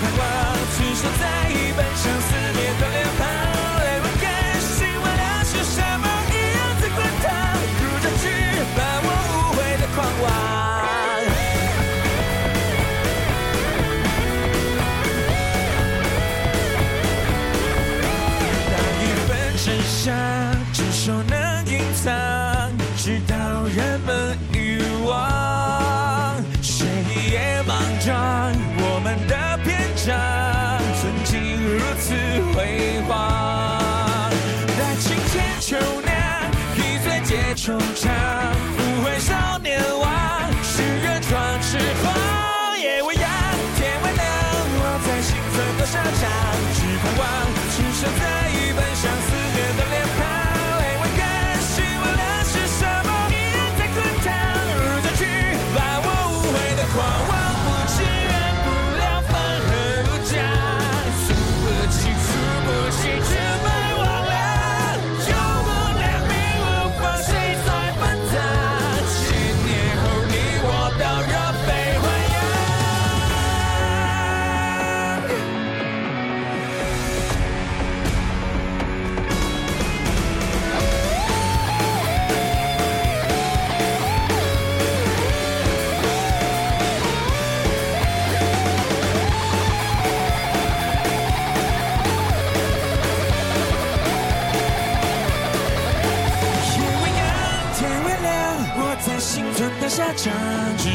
开花就像在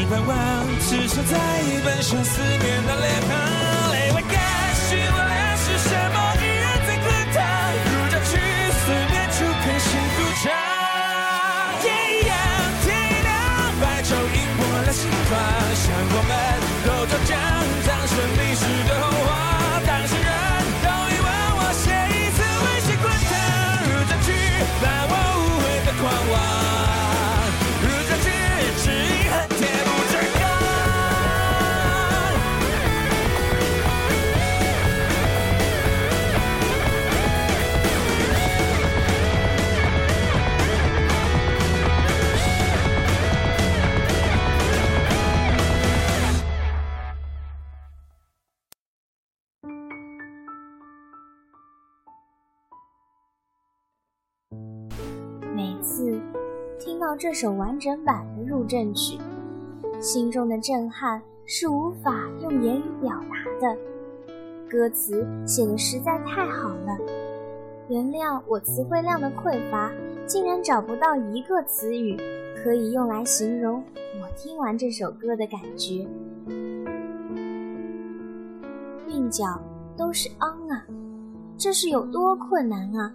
盼望此生再奔向思念的脸庞。每次听到这首完整版的入阵曲，心中的震撼是无法用言语表达的。歌词写的实在太好了，原谅我词汇量的匮乏，竟然找不到一个词语可以用来形容我听完这首歌的感觉。韵脚都是昂啊，这是有多困难啊！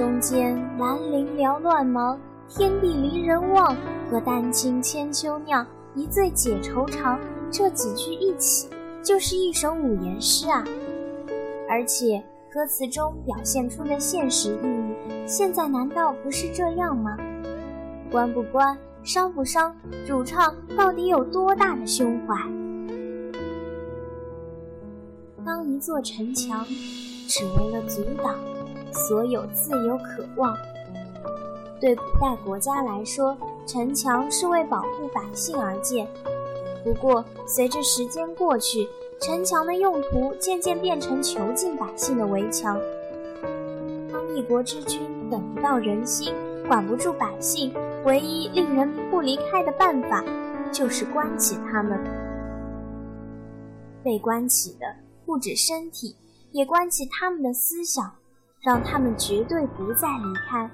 中间兰陵缭乱忙，天地离人望，和丹青千秋酿，一醉解愁肠，这几句一起就是一首五言诗啊！而且歌词中表现出的现实意义，现在难道不是这样吗？关不关，伤不伤，主唱到底有多大的胸怀？当一座城墙，只为了阻挡所有自由渴望。对古代国家来说，城墙是为保护百姓而建。不过，随着时间过去，城墙的用途渐渐变成囚禁百姓的围墙。当一国之君等不到人心，管不住百姓，唯一令人民不离开的办法，就是关起他们。被关起的不止身体，也关起他们的思想，让他们绝对不再离开。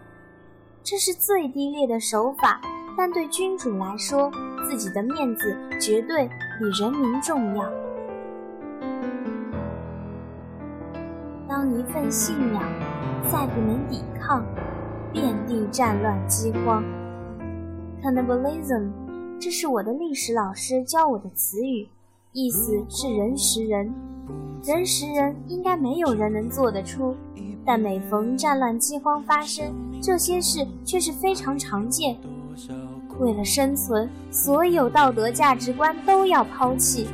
这是最低劣的手法，但对君主来说，自己的面子绝对比人民重要。当一份信仰再不能抵抗，遍地战乱饥荒，cannibalism，这是我的历史老师教我的词语，意思是人食人。人食人应该没有人能做得出，但每逢战乱饥荒发生，这些事却是非常常见。为了生存，所有道德价值观都要抛弃。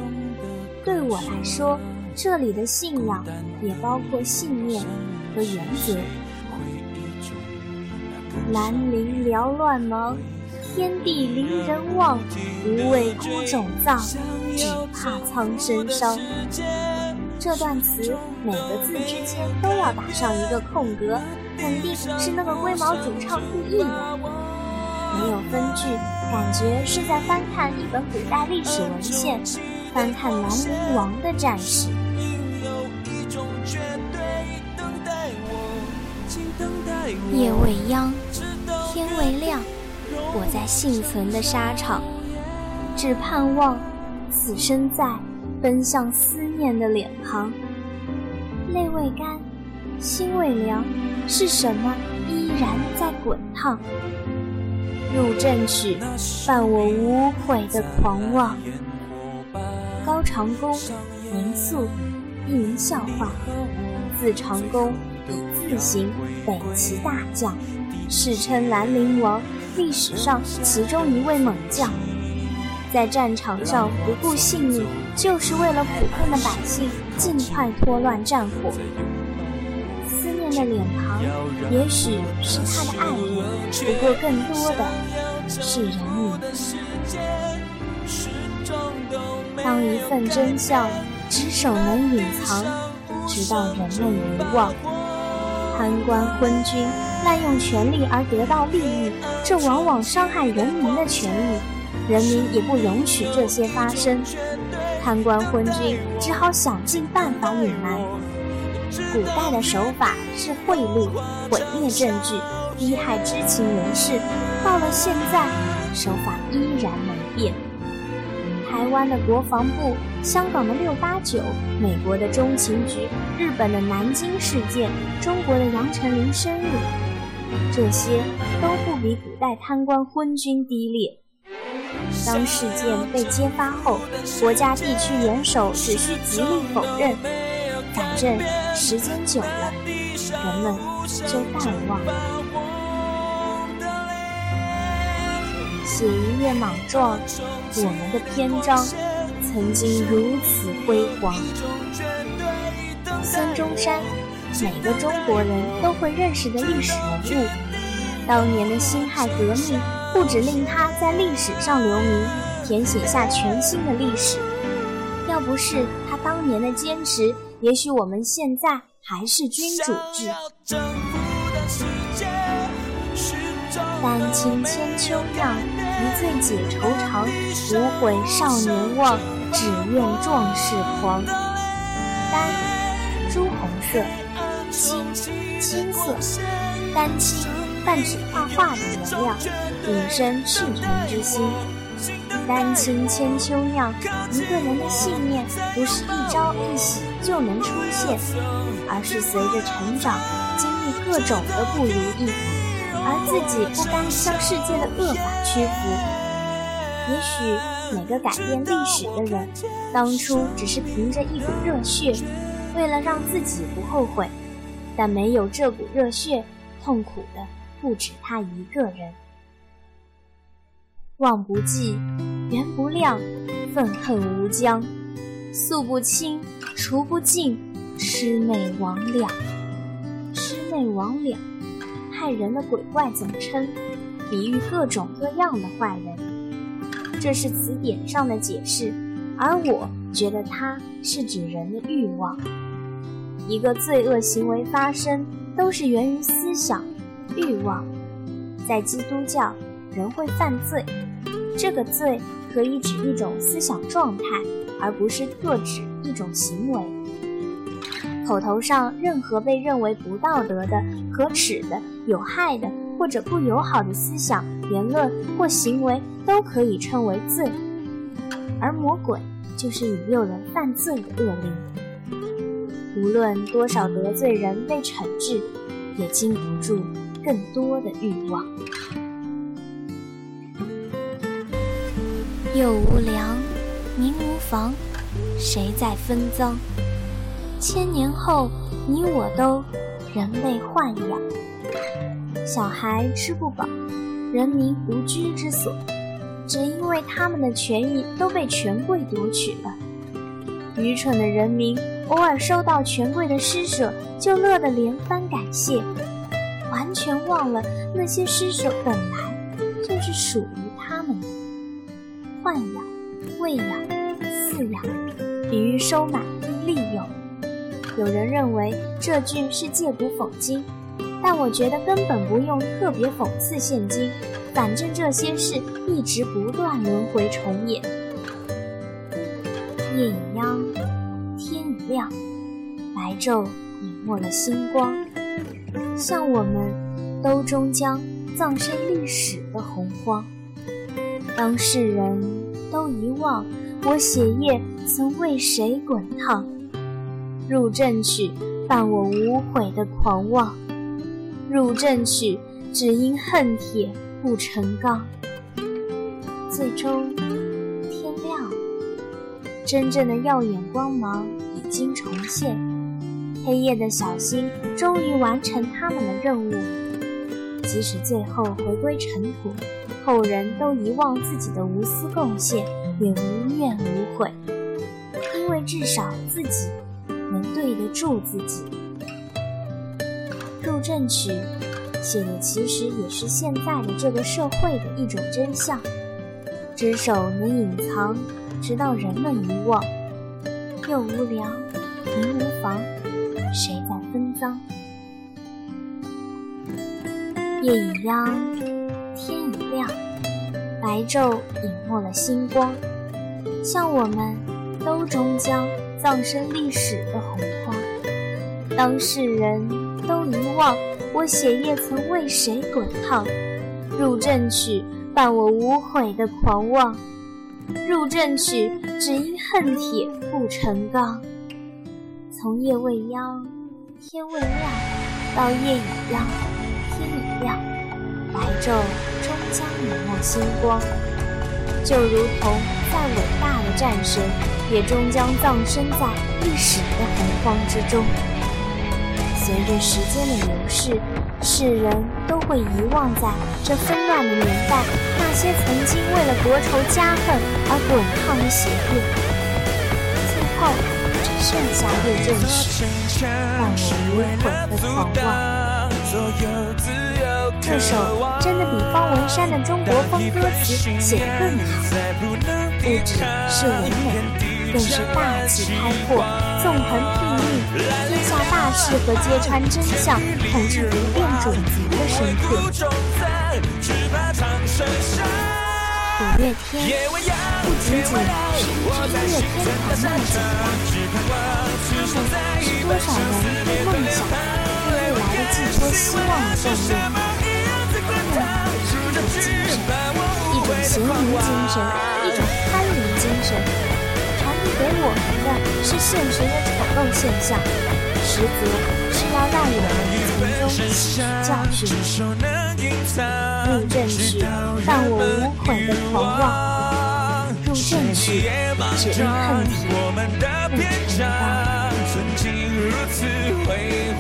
对我来说，这里的信仰也包括信念和原则。兰陵缭乱茫，天地离人望。无畏孤冢葬，只怕苍生伤。这段词每个字之间都要打上一个空格，肯定是那个龟毛主唱故意的。没有分句，感觉是在翻看一本古代历史文献，翻看兰陵王的战史。夜未央，天未亮，我在幸存的沙场，只盼望此生在，奔向思念的脸庞。泪未干，心未凉，是什么依然在滚烫？入阵曲，伴我无悔的狂妄。高长恭，名宿，一名笑话，字长恭。字行，北齐大将，世称兰陵王，历史上其中一位猛将，在战场上不顾性命，就是为了普通的百姓尽快脱乱战火。思念的脸庞，也许是他的爱人，不过更多的是人民。当一份真相只手能隐藏，直到人们遗忘。贪官昏君滥用权力而得到利益，这往往伤害人民的权益，人民也不容许这些发生。贪官昏君只好想尽办法隐瞒。古代的手法是贿赂、毁灭证据、逼害知情人士，到了现在，手法依然没变。台湾的国防部、香港的六八九、美国的中情局、日本的南京事件、中国的杨丞琳生日，这些都不比古代贪官昏君低劣。当事件被揭发后，国家地区元首只需极力否认，反正时间久了，人们就淡忘了。写一页莽撞，我们的篇章曾经如此辉煌。孙中山，每个中国人都会认识的历史人物。当年的辛亥革命，不止令他在历史上留名，填写下全新的历史。要不是他当年的坚持，也许我们现在还是君主制。丹青千秋酿，一醉解愁肠。无悔少年望，只愿壮士狂。丹，朱红色；青，青色。丹青，泛指画画的颜料，引申赤诚之心。丹青千秋酿，一个人的信念不是一朝一夕就能出现，而是随着成长，经历各种的不如意。而自己不甘向世界的恶法屈服。也许每个改变历史的人，当初只是凭着一股热血，为了让自己不后悔。但没有这股热血，痛苦的不止他一个人。望不记，缘不亮，愤恨无疆，诉不清，除不尽，魑魅魍魉，魑魅魍魉。害人的鬼怪总称，比喻各种各样的坏人。这是词典上的解释，而我觉得它是指人的欲望。一个罪恶行为发生，都是源于思想、欲望。在基督教，人会犯罪，这个罪可以指一种思想状态，而不是特指一种行为。口头上任何被认为不道德的、可耻的、有害的或者不友好的思想、言论或行为，都可以称为罪。而魔鬼就是引诱人犯罪的恶灵。无论多少得罪人被惩治，也禁不住更多的欲望。又无粮，民无房，谁在分赃？千年后，你我都人被豢养，小孩吃不饱，人民无居之所。只因为他们的权益都被权贵夺取了。愚蠢的人民偶尔收到权贵的施舍，就乐得连番感谢，完全忘了那些施舍本来就是属于他们的。豢养、喂养、饲养，比喻收买、利用。有人认为这句是借古讽今，但我觉得根本不用特别讽刺现今，反正这些事一直不断轮回重演。夜已央，天已亮，白昼隐没了星光，像我们都终将葬身历史的洪荒。当世人都遗忘我血液曾为谁滚烫，入阵曲伴我无悔的狂妄，入阵曲只因恨铁不成钢，最终天亮。真正的耀眼光芒已经重现，黑夜的小星终于完成他们的任务。即使最后回归尘土，后人都遗忘自己的无私贡献，也无怨无悔，因为至少自己能对得住自己。入阵曲写的其实也是现在的这个社会的一种真相，只手能隐藏。直到人们遗忘，又无聊，名无妨，谁在分赃？夜已央，天已亮，白昼隐没了星光，像我们都终将葬身历史的洪荒。当世人都遗忘我血液曾为谁滚烫，入阵曲伴我无悔的狂妄。入阵曲，只因恨铁不成钢。从夜未央，天未亮，到夜已央，天已亮，白昼终将隐没星光。就如同再伟大的战神，也终将葬身在历史的洪荒之中。随着时间的流逝，世人都会遗忘在这纷乱的年代那些曾经为了国仇家恨而滚烫的血液。最后只剩下叶正史，让我无悔的狂妄。这首真的比方文山的中国风歌词写得更好，不只是唯美，更是大气开阔，纵横睥睨。天下大事和揭穿真相、统治不变种族的深刻。五月天不仅仅是一支音乐天团那么简单，他们是多少人对梦想、对未来的寄托希望的动力。他们是一种精神，一种贤民精神，一种贪云精神，传递给我们的是现实的丑陋现象。实则是要让我们从中吸取教训。入阵曲，让我无悔的狂妄；入阵曲，只因恨铁 play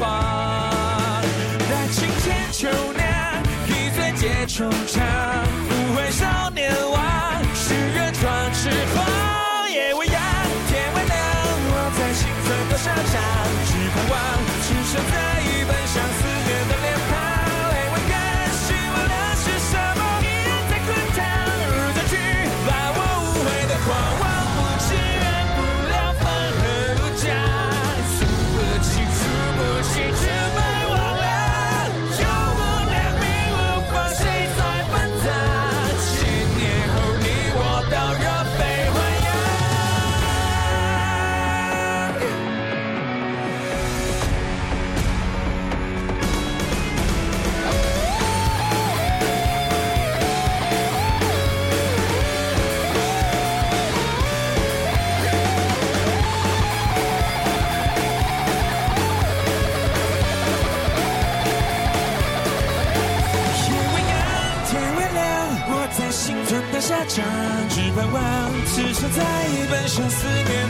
是在一奔向思念。